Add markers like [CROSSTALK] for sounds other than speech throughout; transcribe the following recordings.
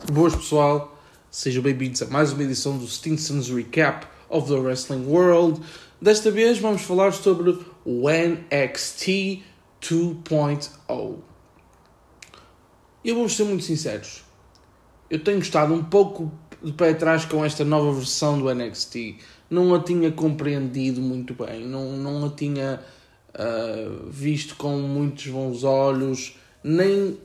Boas pessoal, sejam bem-vindos a mais uma edição do Stinson's Recap of the Wrestling World. Desta vez vamos falar sobre o NXT 2.0. Eu vou ser muito sinceros, eu tenho estado um pouco de pé atrás com esta nova versão do NXT. Não a tinha compreendido muito bem, não, não a tinha uh, visto com muitos bons olhos, nem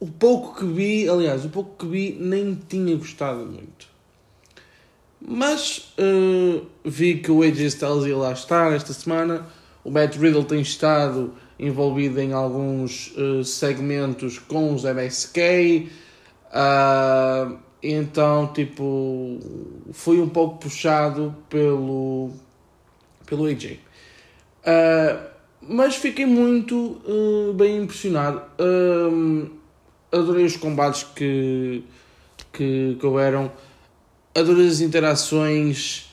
o pouco que vi, aliás, o pouco que vi nem tinha gostado muito. Mas uh, vi que o AJ Styles ia lá estar esta semana. O Matt Riddle tem estado envolvido em alguns uh, segmentos com os MSK. Uh, então, tipo, fui um pouco puxado pelo, pelo AJ. Uh, mas fiquei muito bem impressionado adorei os combates que, que, que houveram, adorei as interações.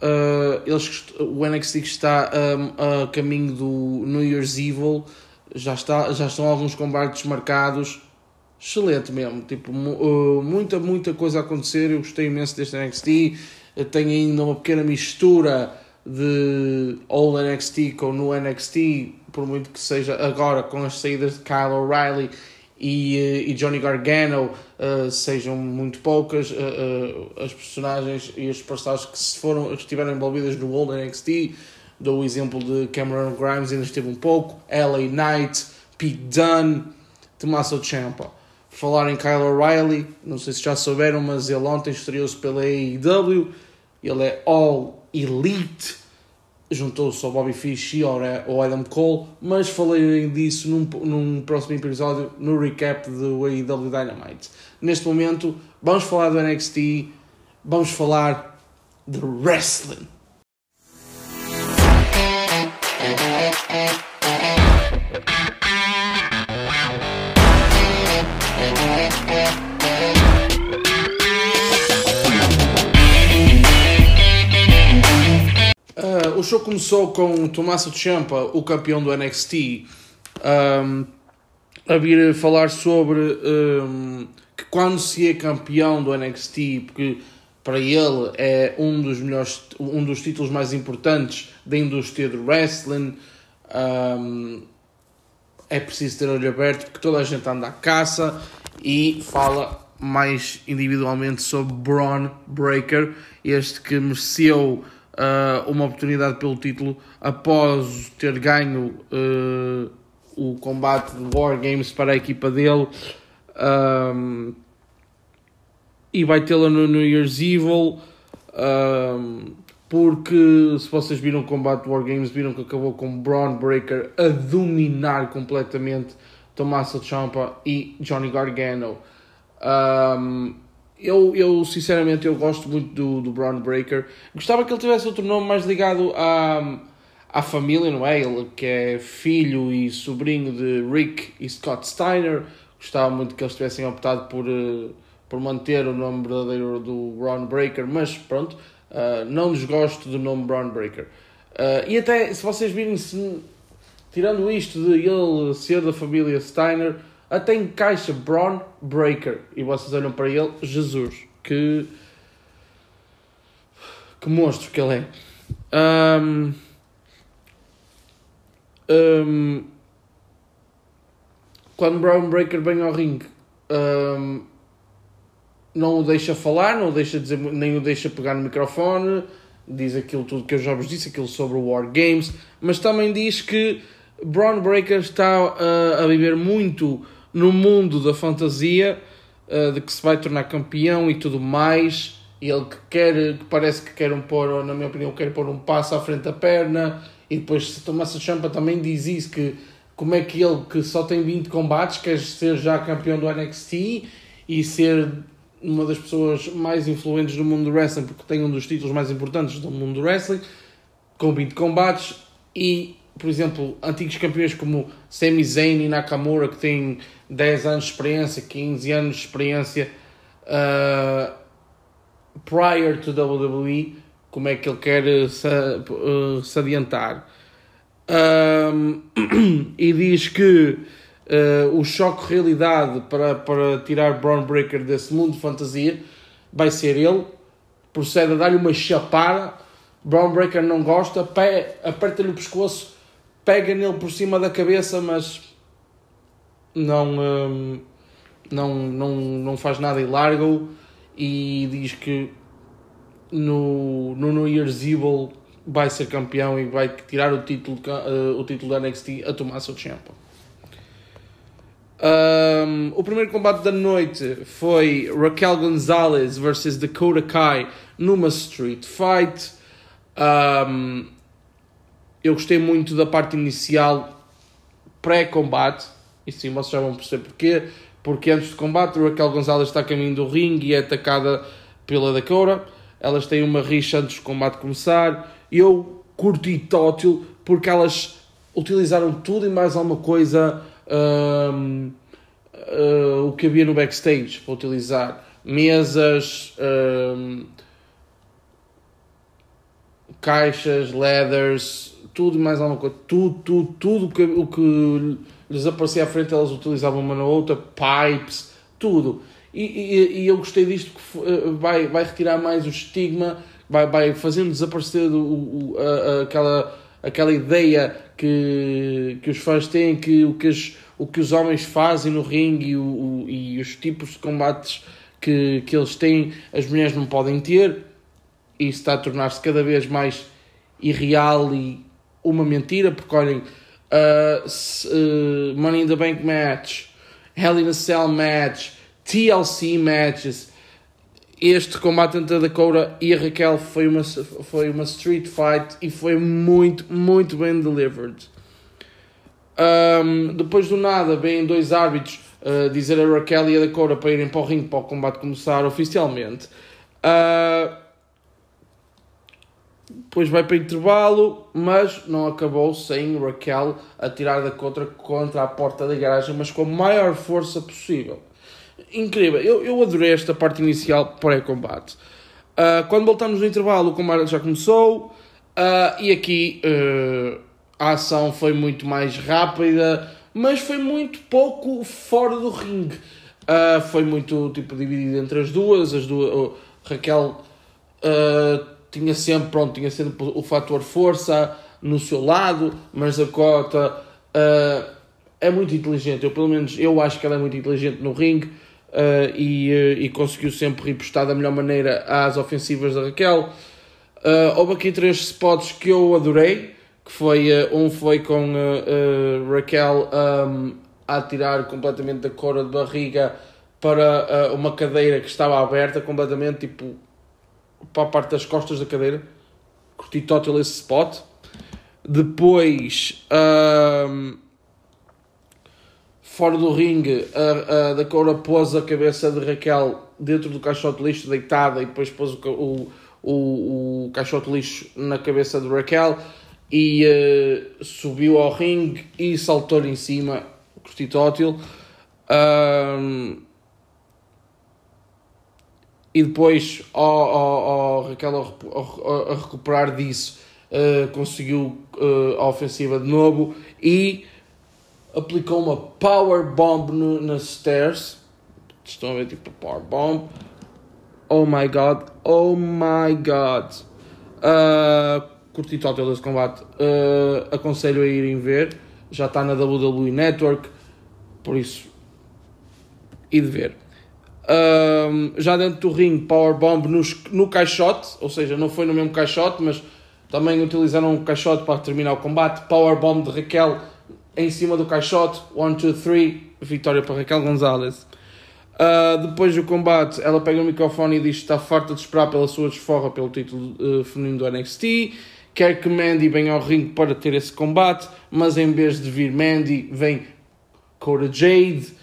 Uh, eles, o NXT está um, a caminho do New Year's Evil, já, está, já estão alguns combates marcados. Excelente mesmo, tipo, uh, muita, muita coisa a acontecer. Eu gostei imenso deste NXT. Tem ainda uma pequena mistura de Old NXT com no NXT, por muito que seja agora com as saídas de Kyle O'Reilly e, eh, e Johnny Gargano uh, sejam muito poucas uh, uh, as personagens e as personagens que se foram que estiveram envolvidas no Old NXT dou o exemplo de Cameron Grimes ainda esteve um pouco LA Knight Pete Dunne Tommaso Ciampa. Falar em Kyle O'Reilly não sei se já souberam mas ele ontem estreou-se pela AEW ele é All Elite juntou-se ao Bobby Fish e ao Adam Cole, mas falei disso num, num próximo episódio, no recap do AEW Dynamite. Neste momento, vamos falar do NXT, vamos falar de wrestling. Show começou com Tommaso Ciampa, o campeão do NXT, um, a vir falar sobre um, que quando se é campeão do NXT, porque para ele é um dos melhores, um dos títulos mais importantes da indústria do wrestling, um, é preciso ter olho aberto porque toda a gente anda à caça e fala mais individualmente sobre Braun Breaker, este que mereceu uh, uma oportunidade pelo título após ter ganho uh, o combate de War Games para a equipa dele. Um, e vai tê-la no New Year's Evil. Um, porque se vocês viram o combate de War Games, viram que acabou com Braun Breaker a dominar completamente Tommaso Ciampa e Johnny Gargano. Um, eu, eu sinceramente eu gosto muito do, do Braun Breaker. Gostava que ele tivesse outro nome mais ligado à, à família, não é? Ele que é filho e sobrinho de Rick e Scott Steiner. Gostava muito que eles tivessem optado por, uh, por manter o nome verdadeiro do Braun Breaker, mas pronto, uh, não desgosto do nome Braun Breaker. Uh, e até se vocês virem, se, tirando isto de ele ser da família Steiner até encaixa Braun Breaker. E vocês olham para ele, Jesus, que. Que monstro que ele é. Um, um, quando Braun Breaker vem ao ringue, um, não o deixa falar, não o deixa dizer, nem o deixa pegar no microfone, diz aquilo tudo que eu já vos disse, aquilo sobre o War Games, mas também diz que Braun Breaker está uh, a viver muito no mundo da fantasia uh, de que se vai tornar campeão e tudo mais. Ele que quer, que parece que quer um pôr, na minha opinião, quer pôr um passo à frente da perna. E depois, se Tomás Champa também diz isso, que como é que ele, que só tem 20 combates, quer ser já campeão do NXT e ser uma das pessoas mais influentes do mundo do wrestling, porque tem um dos títulos mais importantes do mundo do wrestling, com 20 combates. E, por exemplo, antigos campeões como Sami Zayn e Nakamura, que têm 10 anos de experiência, 15 anos de experiência uh, prior to WWE, como é que ele quer se, uh, se adiantar. Um, e diz que uh, o choque realidade para, para tirar Braun Breaker desse mundo de fantasia vai ser ele. Procede a dar-lhe uma chapada. Braun Breaker não gosta, aperta-lhe o pescoço, pega nele por cima da cabeça, mas não, um, não, não, não faz nada e larga-o. E diz que no, no New Year's Evil vai ser campeão e vai tirar o título, uh, o título da NXT a tomar champion. Um, o primeiro combate da noite foi Raquel Gonzalez versus Dakota Kai numa Street Fight. Um, eu gostei muito da parte inicial pré-combate. E sim, vocês já vão perceber porquê. Porque antes do combate, Raquel Gonzalez está a caminho do ringue e é atacada pela Dakota. Elas têm uma rixa antes do combate começar. Eu curti tótil porque elas utilizaram tudo e mais alguma coisa um, uh, o que havia no backstage para utilizar mesas, um, caixas, leathers, tudo mais alguma coisa, tudo, tudo, tudo que, o que lhes aparecia à frente elas utilizavam uma na outra, pipes, tudo. E, e, e eu gostei disto que vai, vai retirar mais o estigma, vai, vai fazendo desaparecer o, o, a, a, aquela, aquela ideia que, que os fãs têm que o que, as, o que os homens fazem no ringue e, o, e os tipos de combates que, que eles têm, as mulheres não podem ter. E isso está a tornar-se cada vez mais irreal e uma mentira, porque olhem, uh, uh, Money in the Bank match, Hell in a Cell match, TLC matches, este combate entre a Dakota e a Raquel foi uma, foi uma street fight e foi muito, muito bem delivered. Um, depois do nada, vêm dois árbitros uh, dizer a Raquel e a Dakota para irem para o ringue para o combate começar oficialmente. Uh, depois vai para intervalo, mas não acabou sem Raquel atirar da contra contra a porta da garagem, mas com a maior força possível incrível. Eu, eu adorei esta parte inicial pré-combate. Uh, quando voltamos no intervalo, o combate já começou. Uh, e aqui uh, a ação foi muito mais rápida, mas foi muito pouco fora do ringue. foi muito tipo dividido entre as duas. As duas Raquel tinha sempre, pronto, tinha sempre o fator força no seu lado, mas a Cota é muito inteligente. Eu, pelo menos, eu acho que ela é muito inteligente no ringue uh, e, uh, e, conseguiu sempre repostar da melhor maneira às ofensivas da Raquel. Uh, houve aqui três spots que eu adorei, que foi, um foi com Raquel um, a tirar completamente da cora de barriga para uma cadeira que estava aberta completamente, tipo, para a parte das costas da cadeira. Curti total esse spot. Depois... Um, fora do ringue, a, a Dakota pôs a cabeça de Raquel dentro do caixote lixo deitada e depois pôs o, o, o, o caixote lixo na cabeça de Raquel e uh, subiu ao ringue e saltou-lhe em cima, curti tótil. Um, e depois, ao, ao, ao Raquel a, a, a, recuperar disso, uh, conseguiu uh, a ofensiva de novo e aplicou uma power bomb no, nas stairs. Estão a ver tipo power bomb. Oh my god, oh my god. Uh, curti total desse combate. Uh, aconselho a irem ver. Já está na WWE Network. Por isso, e de ver. Uh, já dentro do ring, Powerbomb no, no caixote, ou seja, não foi no mesmo caixote, mas também utilizaram um caixote para terminar o combate. Powerbomb de Raquel em cima do caixote, 1, 2, 3, vitória para Raquel Gonzalez. Uh, depois do combate, ela pega o microfone e diz que está farta de esperar pela sua desforra pelo título uh, feminino do NXT. Quer que Mandy venha ao ringue para ter esse combate, mas em vez de vir Mandy, vem Cora Jade.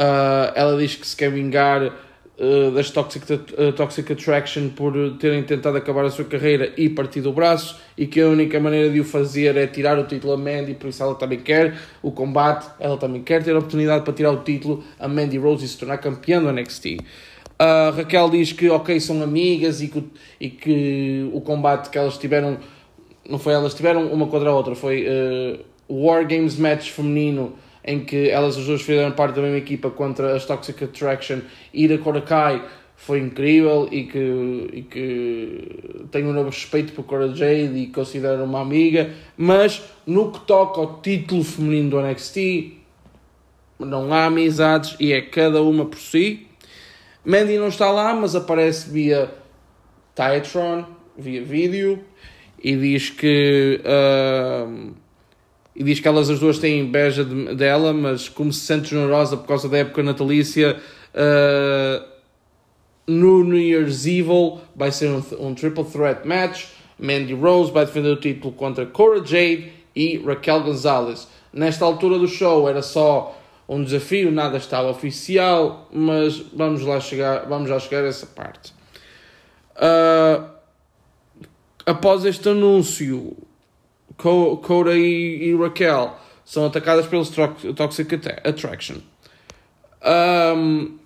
Uh, ela diz que se quer vingar uh, das Toxic, uh, Toxic Attraction por terem tentado acabar a sua carreira e partir o braço e que a única maneira de o fazer é tirar o título a Mandy, por isso ela também quer o combate, ela também quer ter a oportunidade para tirar o título a Mandy Rose e se tornar campeã do NXT. A Raquel diz que, ok, são amigas e que, e que o combate que elas tiveram, não foi elas tiveram uma contra a outra, foi uh, War Games match feminino em que elas as duas fizeram parte da mesma equipa contra as Toxic Attraction e da Korakai foi incrível e que, e que tenho um novo respeito por Cora Jade e considero uma amiga, mas no que toca ao título feminino do NXT, não há amizades e é cada uma por si. Mandy não está lá, mas aparece via Titron, via vídeo, e diz que. Uh, e diz que elas as duas têm inveja de, dela, mas como se sente generosa por causa da época natalícia, uh, no New Year's Evil vai ser um, um triple threat match. Mandy Rose vai defender o título contra Cora Jade e Raquel Gonzalez. Nesta altura do show era só um desafio, nada estava oficial, mas vamos lá chegar, vamos lá chegar a essa parte. Uh, após este anúncio, Cora e, e, Raquel são atacadas pelos Toxic Attraction. Um,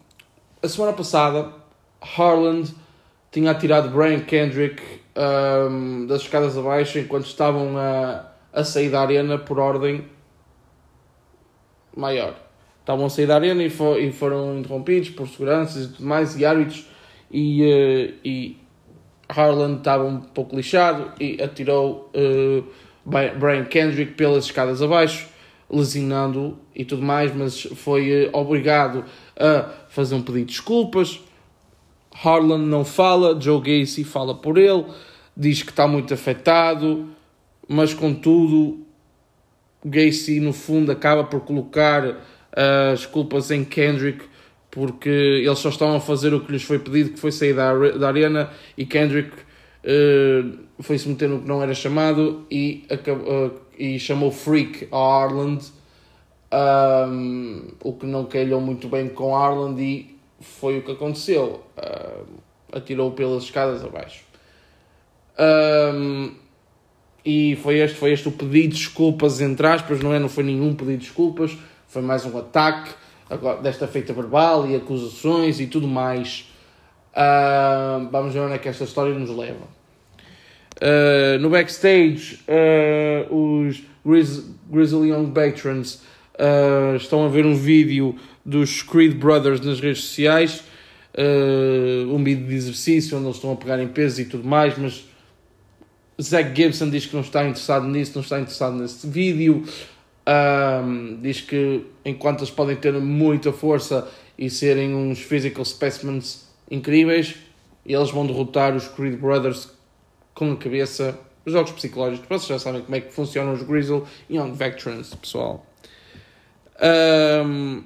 a semana passada, Harland tinha atirado Brian Kendrick um, das escadas abaixo enquanto estavam a, a sair da arena por ordem maior. Estavam a sair da arena e, for, e foram interrompidos por seguranças e tudo mais, e árbitros, e, uh, e Harland estava um pouco lixado e atirou uh, Brian Kendrick pelas escadas abaixo, lesionando e tudo mais, mas foi uh, obrigado a fazer um pedido de desculpas. Harlan não fala, Joe Gacy fala por ele, diz que está muito afetado, mas contudo, Gacy no fundo acaba por colocar uh, as culpas em Kendrick porque eles só estão a fazer o que lhes foi pedido, que foi sair da, da arena e Kendrick uh, foi se meter no que não era chamado e, acabou, uh, e chamou Freak a Arland, um, o que não calhou muito bem com Arland e foi o que aconteceu. Uh, atirou pelas escadas abaixo. Um, e foi este, foi este o pedido de desculpas, entre aspas, não é? Não foi nenhum pedido de desculpas, foi mais um ataque agora, desta feita verbal e acusações e tudo mais. Uh, vamos ver onde é que esta história nos leva. Uh, no backstage, uh, os Grizz Grizzly Young Patrons estão a ver um vídeo dos Creed Brothers nas redes sociais. um vídeo de exercício onde eles estão a pegar em peso e tudo mais, mas Zack Gibson diz que não está interessado nisso, não está interessado nesse vídeo. Um, diz que enquanto eles podem ter muita força e serem uns physical specimens incríveis, eles vão derrotar os Creed Brothers com a cabeça. Os jogos psicológicos, vocês já sabem como é que funcionam os Grizzle Young Veterans, pessoal. Um,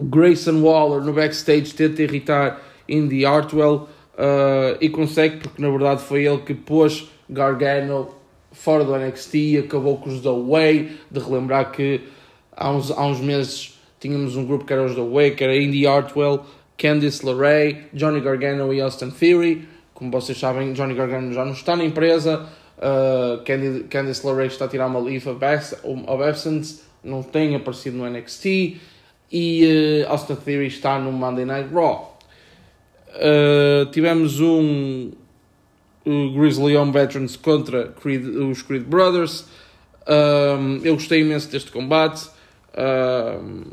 Grayson Waller no backstage tenta irritar Indy Hartwell uh, e consegue, porque na verdade foi ele que pôs Gargano fora do NXT e acabou com os The Way, de relembrar que há uns, há uns meses tínhamos um grupo que era os The Way, que era Indy Hartwell, Candice LeRae, Johnny Gargano e Austin Theory. Como vocês sabem, Johnny Gargano já não está na empresa, uh, Candice LeRae está a tirar uma leave of absence, não tem aparecido no NXT, e uh, Austin Theory está no Monday Night Raw. Uh, tivemos um, Grizzly Young Veterans contra Creed, os Creed Brothers. Um, eu gostei imenso deste combate. Um,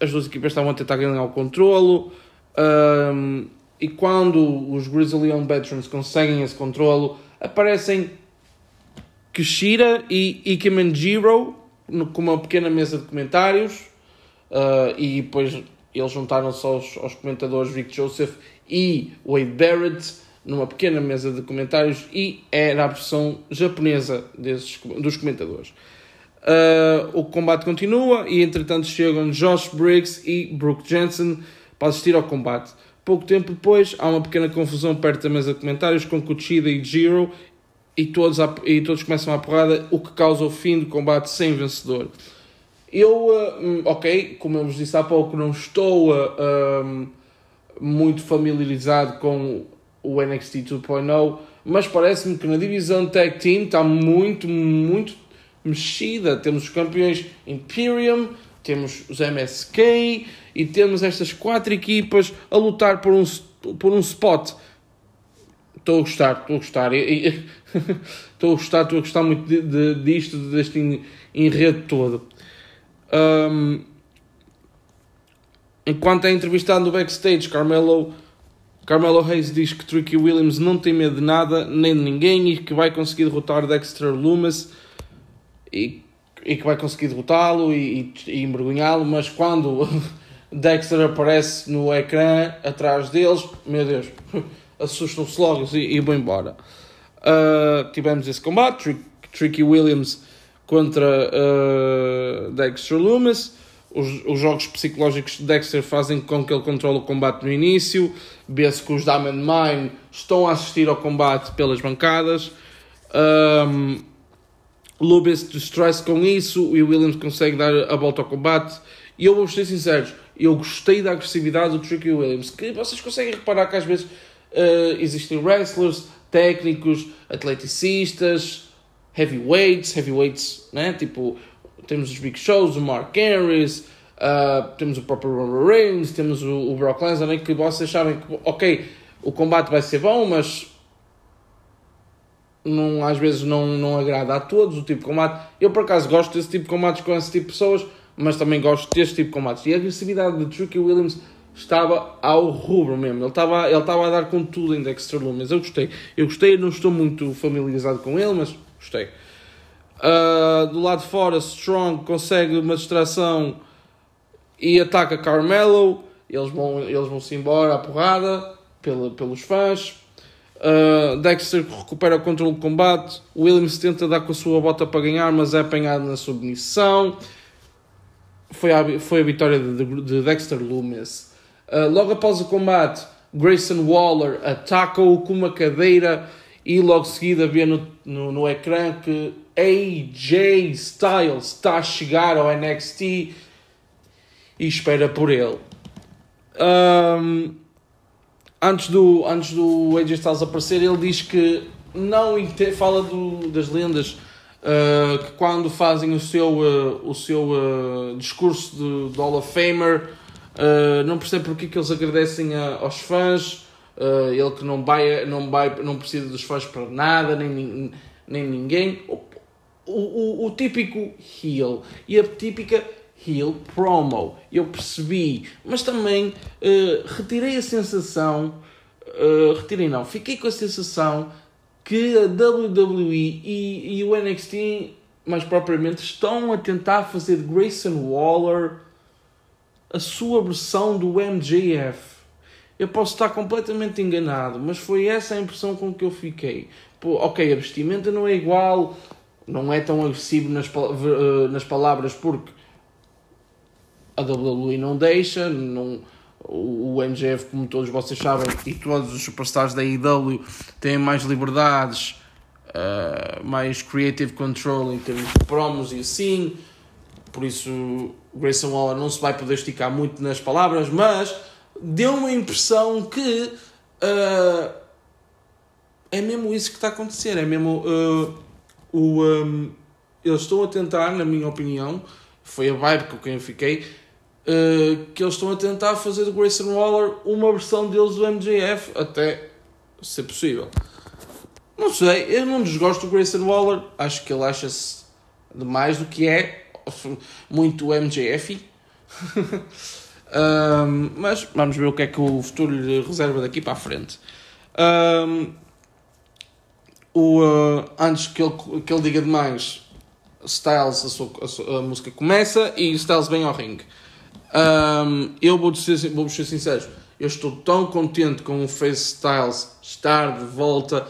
as duas equipas estavam a tentar ganhar o controlo. Um, e quando os Grizzly Young Veterans conseguem esse controlo, aparecem Kishira e Ikemenjiro com uma pequena mesa de comentários. Uh, e depois eles juntaram-se aos, aos comentadores Vic Joseph e Wade Barrett numa pequena mesa de comentários e era a versão japonesa desses, dos comentadores. Uh, o combate continua e entretanto chegam Josh Briggs e Brooke Jensen para assistir ao combate. Pouco tempo depois há uma pequena confusão perto da mesa de comentários com Kuchida e Jiro e todos, e todos começam a porrada, o que causa o fim do combate sem vencedor. Eu, uh, ok, como eu vos disse há pouco, não estou uh, muito familiarizado com o NXT 2.0, mas parece-me que na divisão Tag Team está muito, muito mexida. Temos os campeões Imperium, temos os MSK e temos estas quatro equipas a lutar por um, por um spot. Estou a gostar, estou a gostar. [LAUGHS] Estou a gostar, estou a gostar muito de, de, disto, deste enredo todo. Um, enquanto é entrevistado no backstage, Carmelo, Carmelo Hayes diz que Tricky Williams não tem medo de nada, nem de ninguém, e que vai conseguir derrotar Dexter Loomis e, e que vai conseguir derrotá-lo e, e, e envergonhá-lo, mas quando [LAUGHS] Dexter aparece no ecrã atrás deles, meu Deus, [LAUGHS] assustam-se logo e, e vão embora. Uh, tivemos esse combate, Trick, Tricky Williams contra uh, Dexter Loomis. Os, os, jogos psicológicos de Dexter fazem com que ele controle o combate no início. Vê-se que os Diamond Mine estão a assistir ao combate pelas bancadas. Um, Loomis distress com isso e Williams consegue dar a volta ao combate. E eu vou ser sincero, eu gostei da agressividade do Tricky Williams. Que vocês conseguem reparar que às vezes uh, existem wrestlers, técnicos, atleticistas, heavyweights, heavyweights, né? Tipo, temos os big shows, o Mark Henry, uh, temos o próprio Roman Reigns, temos o, o Brock Lesnar, né? que vocês sabem que, ok, o combate vai ser bom, mas não, às vezes não, não agrada a todos o tipo de combate. Eu, por acaso, gosto desse tipo de combates com esse tipo de pessoas, mas também gosto deste tipo de combates. E a agressividade de Tricky Williams estava ao rubro mesmo. Ele estava, ele estava a dar com tudo em Dexter Lumis. Eu gostei. Eu gostei, não estou muito familiarizado com ele, mas gostei. Uh, do lado de fora, Strong consegue uma distração e ataca Carmelo. Eles vão, eles vão se embora à porrada pela, pelos fãs. Uh, Dexter recupera o controle do combate. Williams tenta dar com a sua bota para ganhar, mas é apanhado na submissão. Foi a, foi a vitória de, de, de Dexter Loomis. Uh, logo após o combate, Grayson Waller ataca-o com uma cadeira e logo seguida vê no, no, no ecrã que AJ Styles está a chegar ao NXT e espera por ele. Um, antes, do, antes do AJ Styles aparecer, ele diz que não fala do, das lendas uh, que quando fazem o seu, uh, o seu uh, discurso de, de Hall of Famer não percebe porque que eles agradecem a, aos fãs. Ele que não vai, não vai, não precisa dos fãs para nada, nem, nem ninguém. O, o, o, típico heel e a típica heel promo. Eu percebi, mas também uh, retirei a sensação. retirei não, fiquei com a sensação que a WWE e, e o NXT mais propriamente estão a tentar fazer Grayson Waller a sua versão do MJF. Eu posso estar completamente enganado, mas foi essa a impressão com que eu fiquei. Pô, ok, a vestimenta não é igual, não é tão agressivo nas, eh, nas palavras porque a WWE não deixa, não, o MJF, como todos vocês sabem, e todos os superstars da AEW têm mais liberdades, uh, mais creative control em termos de promos e assim. Por isso Grayson Waller não se vai poder esticar muito nas palavras, mas deu uma impressão que uh, é mesmo isso que está a acontecer, é mesmo uh, o um, eles estão a tentar, na minha opinião, foi a vibe com eu fiquei, uh, que eles estão a tentar fazer do Grayson Waller uma versão deles do MJF, até ser possível. Não sei, eu não desgosto do Grayson Waller, acho que ele acha-se demais do que é, muito MJF. um, [LAUGHS] mas vamos ver o que é que o futuro lhe reserva daqui para a frente. Um, o, uh, antes que ele, que ele diga demais, Styles, a, sua, a, sua, a música começa e Styles vem ao ringue. Um, eu vou ser, vou ser sincero, eu estou tão contente com o Face Styles estar de volta.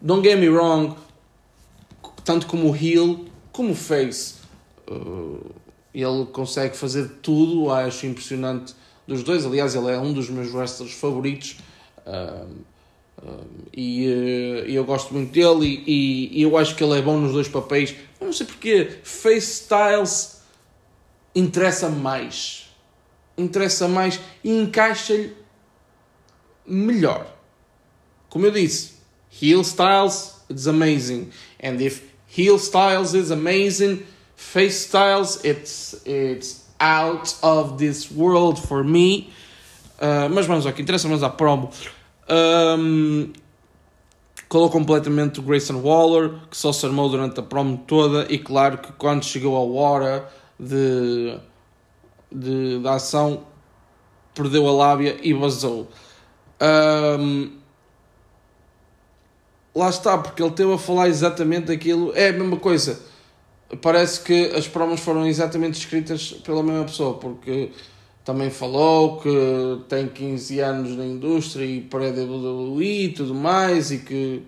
Don't get me wrong, tanto como o heel como o Face Uh, ele consegue fazer tudo, acho impressionante dos dois. Aliás, ele é um dos meus wrestlers favoritos. Uh, e, e, eu gosto muito dele e, e, eu acho que ele é bom nos dois papéis. Eu não sei porque Face Styles interessa mais. Interessa mais e encaixa-lhe melhor. Como eu disse, heel styles is amazing. And if heel styles is amazing, face styles it's it's out of this world for me uh, mas vamos ao que interessa vamos à promo um, calou completamente o Grayson Waller, que só se armou durante a promo toda, e claro que quando chegou a hora de, de, da ação, perdeu a lábia e vazou. Um, lá está, porque ele teve a falar exatamente aquilo. É a mesma coisa. Parece que as promos foram exatamente escritas pela mesma pessoa, porque também falou que tem 15 anos na indústria e pré-WWE e tudo mais, e que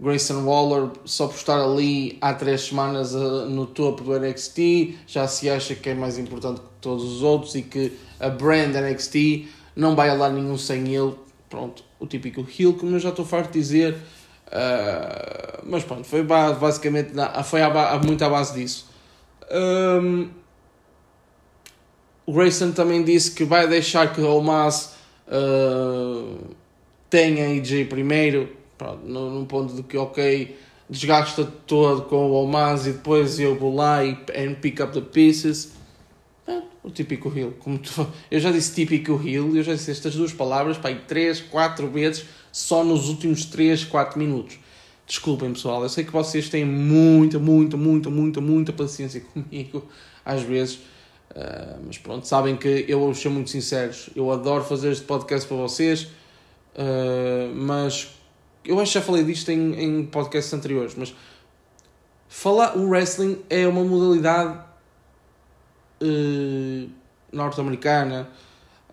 Grayson Waller, só por estar ali há 3 semanas uh, no topo do NXT, já se acha que é mais importante que todos os outros e que a brand NXT não vai a lá nenhum sem ele. Pronto, o típico heel, como eu já estou farto de dizer Uh, mas pronto, foi basicamente foi a, muito à base disso. Um, o Grayson também disse que vai deixar que o Omas uh, tenha AJ primeiro, pronto, no, ponto de que, ok, desgasta todo com o Omas e depois eu vou lá e and pick up the pieces. É, o típico heel. Como tu, eu já disse típico heel, eu já disse estas duas palavras para aí 3, 4 vezes só nos últimos 3, 4 minutos. Desculpem pessoal, eu sei que vocês têm muita, muita, muita, muita, muita paciência [LAUGHS] comigo às vezes, uh, mas pronto, sabem que eu vou ser muito sinceros, eu adoro fazer este podcast para vocês, uh, mas eu acho que já falei disto em, em podcasts anteriores, mas falar, o wrestling é uma modalidade uh, norte-americana.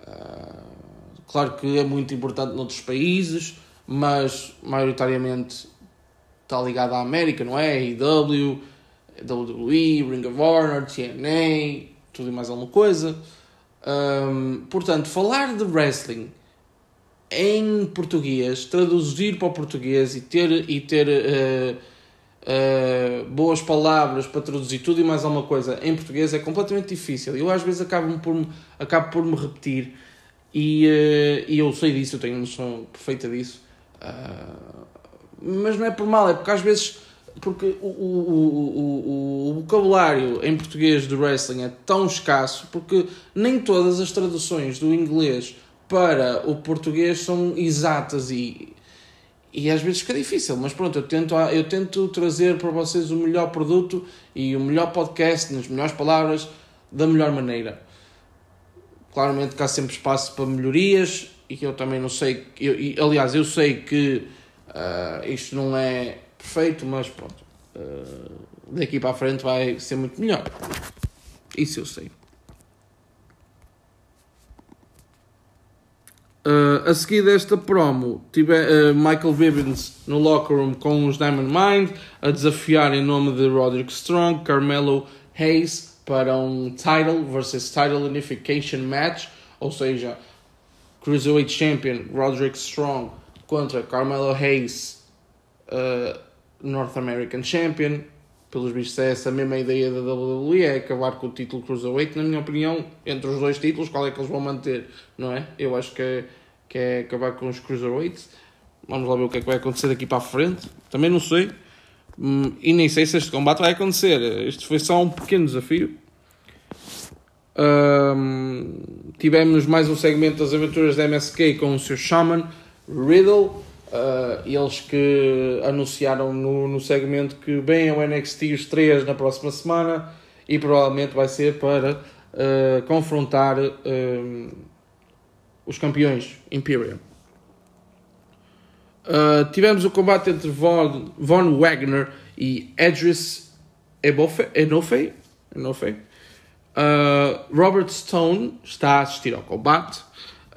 Uh, Claro que é muito importante noutros países, mas maioritariamente está ligado à América, não é? AEW, WWE, Ring of Honor, TNA, tudo e mais alguma coisa. Um, portanto, falar de wrestling em português, traduzir para o português e ter, e ter uh, uh, boas palavras para traduzir tudo e mais alguma coisa em português é completamente difícil. Eu às vezes acabo por, acabo por me repetir e, uh, e eu sei disso, eu tenho noção perfeita disso. Mas não é por mal, é porque às vezes porque o, o, o, o, vocabulário em português do wrestling é tão escasso porque nem todas as traduções do inglês para o português são exatas e, e às vezes fica difícil, mas pronto, eu tento, eu tento trazer para vocês o melhor produto e o melhor podcast, nas melhores palavras, da melhor maneira. Claramente que há sempre espaço para melhorias e que eu também não sei. Eu, e, aliás, eu sei que uh, isto não é perfeito, mas pronto. Uh, daqui para a frente vai ser muito melhor. Isso eu sei. Uh, a seguir desta promo, tive uh, Michael Bivens no locker room com os Diamond Mind a desafiar em nome de Roderick Strong, Carmelo Hayes para um title versus title unification match, ou seja, Cruiserweight Champion Roderick Strong contra Carmelo Hayes, uh, North American Champion. Pelos vistos, é essa mesma ideia da WWE, é acabar com o título Cruiserweight. Na minha opinião, entre os dois títulos, qual é que eles vão manter, não é? Eu acho que é, que é acabar com os Cruiserweights. Vamos lá ver o que é que vai acontecer daqui para a frente. Também não sei. Hum, e nem sei se este combate vai acontecer. Este foi só um pequeno desafio. Um, tivemos mais um segmento das aventuras da MSK com o seu Shaman Riddle. Uh, eles que anunciaram no, no segmento que vem ao NXT os três na próxima semana e provavelmente vai ser para uh, confrontar os campeões Imperium. Tivemos o combate entre Von, Von Wagner e Edris Enofe. Enofe? Robert Stone está a assistir ao combate.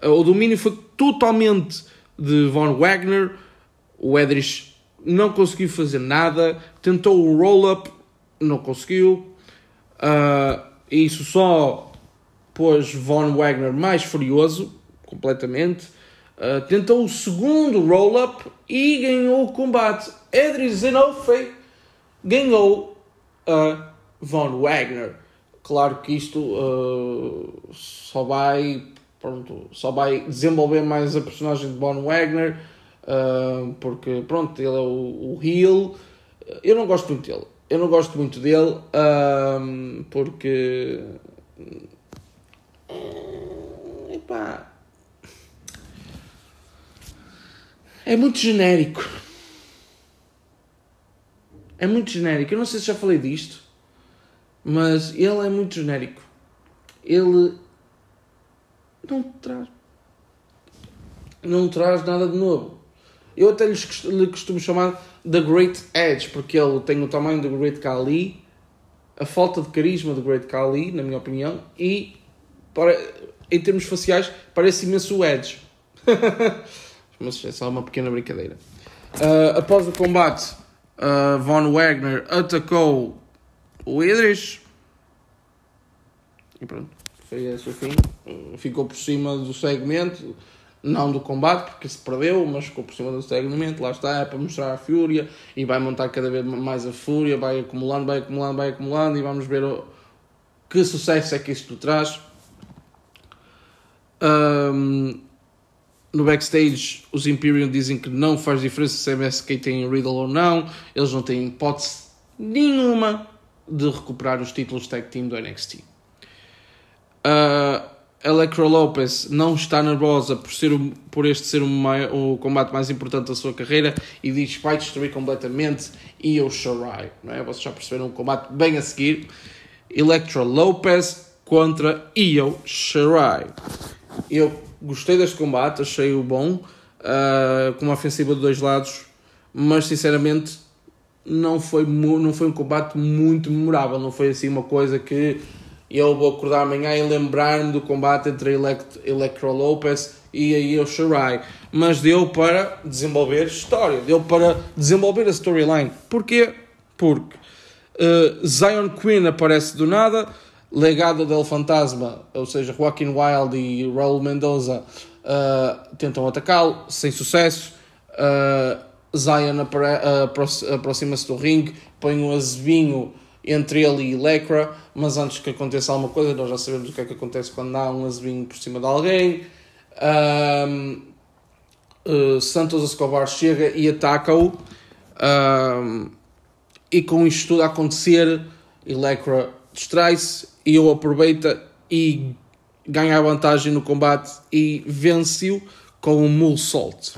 O domínio foi totalmente de Von Wagner. O Edris não conseguiu fazer nada. Tentou o roll-up, não conseguiu. Uh, isso só pôs Von Wagner mais furioso, completamente. Uh, tentou o segundo roll-up e ganhou o combate. Edris Zenofei ganhou a Von Wagner. Claro que isto uh, só vai pronto, só vai desenvolver mais a personagem de Von Wagner uh, porque pronto, ele é o, o heel eu não gosto muito dele eu não gosto muito dele uh, porque epá, é muito genérico é muito genérico. Eu não sei se já falei disto, mas ele é muito genérico. Ele não traz. Não traz nada de novo. Eu até lhe costumo chamar The Great Edge, porque ele tem o tamanho do Great Khali, a falta de carisma do Great Khali, na minha opinião, e para, em termos faciais parece imenso o Edge. [LAUGHS] Mas é só uma pequena brincadeira. Uh, após o combate, uh, Von Wagner atacou o Idris. E pronto, foi esse o fim. Ficou por cima do segmento, não do combate, porque se perdeu, mas ficou por cima do segmento. Lá está, é para mostrar a fúria e vai montar cada vez mais a fúria. Vai acumulando, vai acumulando, vai acumulando e vamos ver o, que sucesso é que isto traz. Um, no backstage, os Imperium dizem que não faz diferença se a MSK tem Riddle ou não. Eles não têm hipótese nenhuma de recuperar os títulos tag team do NXT. Uh, Electra Lopez não está nervosa por, ser o, por este ser o, maior, o combate mais importante da sua carreira e diz vai destruir completamente Io Shirai. Não é? Vocês já perceberam o combate bem a seguir. Electra Lopez contra Io Shirai. Eu gostei deste combate, achei-o bom, uh, com uma ofensiva de dois lados, mas sinceramente não foi, não foi um combate muito memorável, não foi assim uma coisa que eu vou acordar amanhã e lembrar-me do combate entre Elect Electro Lopez e a Io Shirai, mas deu para desenvolver história, deu para desenvolver a storyline. Porquê? Porque uh, Zion Quinn aparece do nada, Legado del Fantasma, ou seja, Joaquin Wild e Raul Mendoza uh, tentam atacá-lo, sem sucesso. Uh, Zion uh, aproxima-se do ringue, põe um azevinho entre ele e Lecra, mas antes que aconteça alguma coisa, nós já sabemos o que é que acontece quando há um azevinho por cima de alguém. Uh, Santos Escobar chega e ataca-o, uh, e com isto tudo a acontecer, Electra distrai-se e eu aproveita e ganha a vantagem no combate e vence-o com um Mulsalt.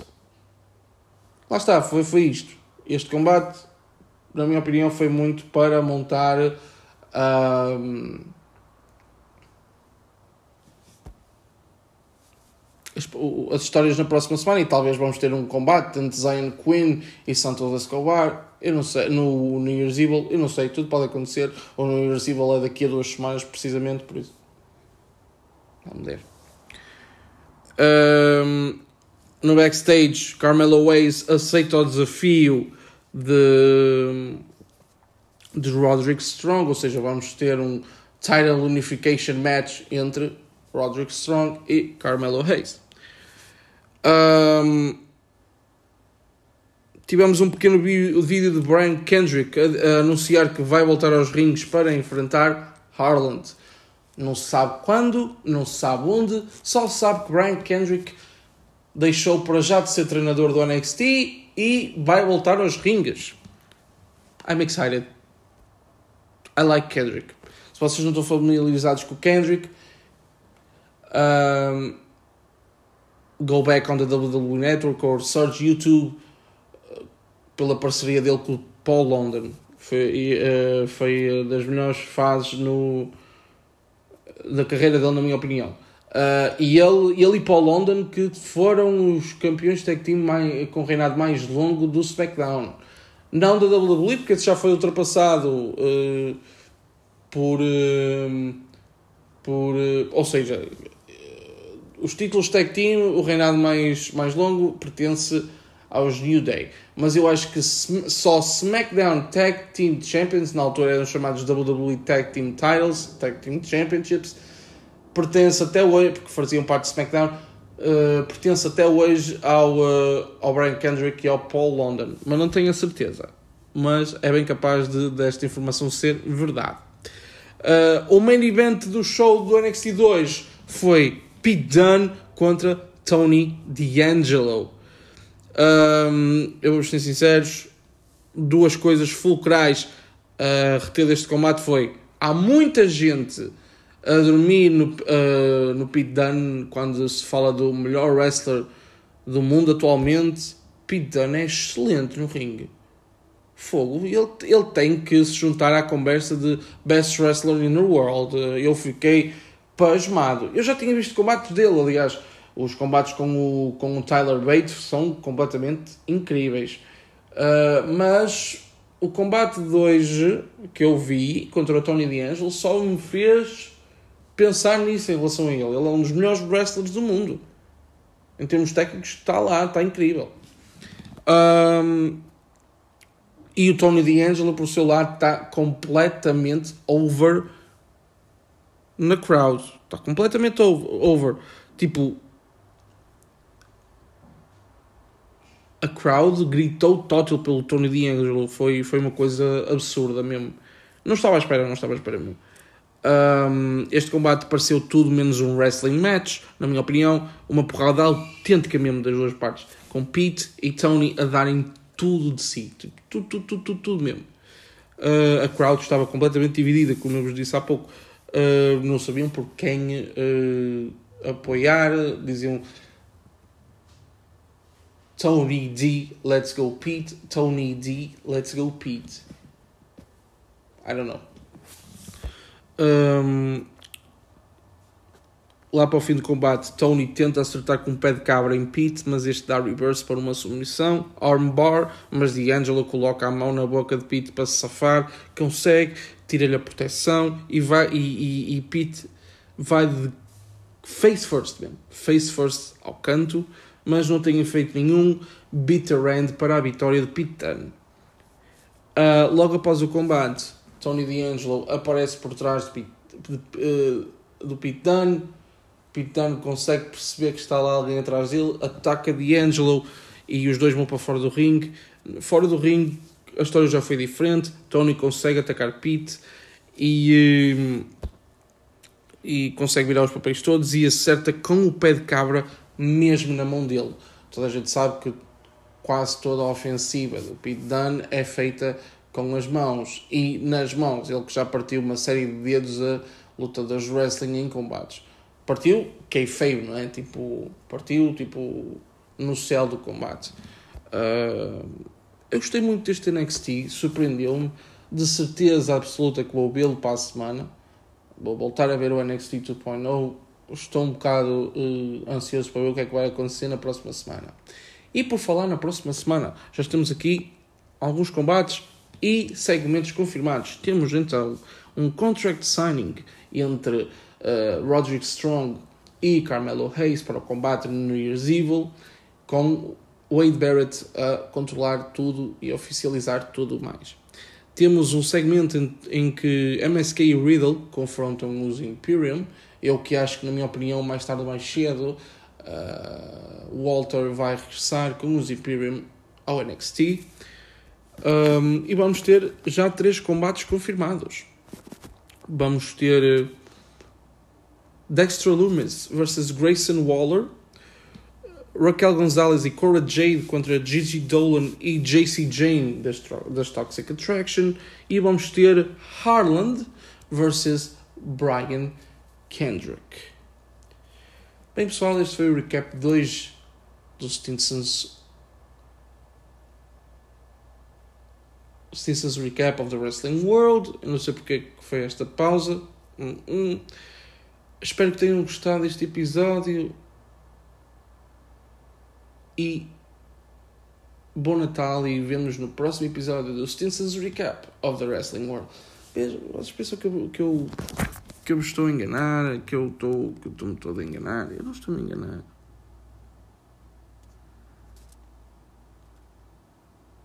Lá está, foi, foi isto. Este combate, na minha opinião, foi muito para montar as, as, histórias na próxima semana e talvez vamos ter um combate entre Zion Quinn e Santos Escobar eu não sei, no New Year's Evil, eu não sei, tudo pode acontecer, ou no New Year's Evil é daqui a duas semanas, precisamente por isso. Vamos ver. Um, no backstage, Carmelo Hayes aceita o desafio de, de Roderick Strong, ou seja, vamos ter um title unification match entre Roderick Strong e Carmelo Hayes. Um, tivemos um pequeno vídeo de Brian Kendrick a, a, anunciar que vai voltar aos rings para enfrentar Harland. Não se sabe quando, não se sabe onde, só se sabe que Brian Kendrick deixou para já de ser treinador do NXT e vai voltar aos rings. I'm excited. I like Kendrick. Se vocês não estão familiarizados com o Kendrick, um, go back on the WWE Network or search YouTube pela parceria dele com o Paul London. Foi, uh, foi das melhores fases no, da carreira dele, na minha opinião. Uh, e ele, ele e Paul London que foram os campeões tag team mais, com reinado mais longo do SmackDown. Não da WWE, porque esse já foi ultrapassado uh, por. Uh, por ou seja, os títulos tag team, o reinado mais, mais longo pertence aos New Day. Mas eu acho que só SmackDown Tag Team Champions, na altura eram chamados WWE Tag Team Titles, Tag Team Championships, pertence até hoje, porque faziam parte de SmackDown, uh, pertence até hoje ao, uh, ao Brian Kendrick e ao Paul London. Mas não tenho a certeza. Mas é bem capaz de desta informação ser verdade. Uh, o main event do show do NXT 2 foi Pete Dunne contra Tony D'Angelo. Um, eu vou ser sinceros, duas coisas fulcrais a reter deste combate foi há muita gente a dormir no, uh, no Pete Dunne quando se fala do melhor wrestler do mundo atualmente. Pete Dunne é excelente no ringue. fogo, ele, ele tem que se juntar à conversa de Best Wrestler in the World. Eu fiquei pasmado. Eu já tinha visto combates dele, aliás, os combates com o, com o Tyler Bates são completamente incríveis. Uh, mas o combate de hoje que eu vi contra o Tony D'Angelo só me fez pensar nisso em relação a ele. Ele é um dos melhores wrestlers do mundo. Em termos técnicos, está lá, está incrível. Um, e o Tony D'Angelo, por seu lado, está completamente over na crowd. Está completamente over. Tipo, a crowd gritou total pelo Tony D'Angelo. Foi, foi uma coisa absurda mesmo. Não estava à espera, não estava à espera mesmo. Um, este combate pareceu tudo menos um wrestling match, na minha opinião. Uma porrada autêntica mesmo das duas partes. Com Pete e Tony a darem tudo de si. Tipo, tudo, tudo, tudo, tudo, tudo mesmo. Uh, a crowd estava completamente dividida, como eu vos disse há pouco. Uh, não sabiam por quem uh, apoiar. Diziam Tony D, let's go Pete. Tony D, let's go Pete. I don't know. Um, lá para o fim do combate, Tony tenta acertar com um pé de cabra em Pete, mas este dá reverse para uma submissão, armbar, mas D'Angelo coloca a mão na boca de Pete para se safar, consegue, tira-lhe a proteção e, vai, e, e, e Pete vai de face first mesmo, face first ao canto, mas não tem efeito nenhum, bitter end para a vitória de Pete Dunne. Uh, logo após o combate, Tony D'Angelo aparece por trás de Pete, de, uh, do Pete Dunne. Pete Dunne consegue perceber que está lá alguém atrás dele, ataca D'Angelo e os dois vão para fora do ringue. Fora do ringue, a história já foi diferente. Tony consegue atacar Pete e, uh, e consegue virar os papéis todos e acerta com o pé de cabra mesmo na mão dele. Toda a gente sabe que quase toda a ofensiva do Pete Dunne é feita com as mãos e nas mãos, ele que já partiu uma série de dedos a lutadores de wrestling em combates. Partiu feio não é? Tipo, partiu tipo no céu do combate. Uh, eu gostei muito deste NXT, surpreendeu-me. De certeza absoluta que vou vê-lo para a semana. Vou voltar a ver o NXT 2.0. Estou um bocado uh, ansioso para ver o que é que vai acontecer na próxima semana. E por falar na próxima semana, já temos aqui alguns combates e segmentos confirmados. Temos então um contract signing entre uh, Roderick Strong e Carmelo Hayes para o combate no New Year's Evil, com Wade Barrett a controlar tudo e oficializar tudo mais. Temos um segmento em, em que MSK e Riddle confrontam os Imperium. Eu que acho que, na minha opinião, mais tarde ou mais cedo, uh, Walter vai regressar com os Imperium ao NXT. Um, e vamos ter já três combates confirmados. Vamos ter eh, Dexter Loomis versus Grayson Waller, Raquel Gonzalez e Cora Jade contra Gigi Dolan e JC Jane das, das Toxic Attraction, e vamos ter Harland versus Brian Kendrick. Bem pessoal, este foi o recap 2 dos Stinsons This recap of the wrestling world. Eu não sei porque que foi esta pausa. Hum, hum. Espero que tenham gostado deste episódio. E bom Natal e vemos no próximo episódio do Stinson's Recap of the Wrestling World. Vejam, vocês pensam que eu, que eu, que eu me estou a enganar, que eu estou, que eu estou-me todo a enganar. Eu não estou a me enganar.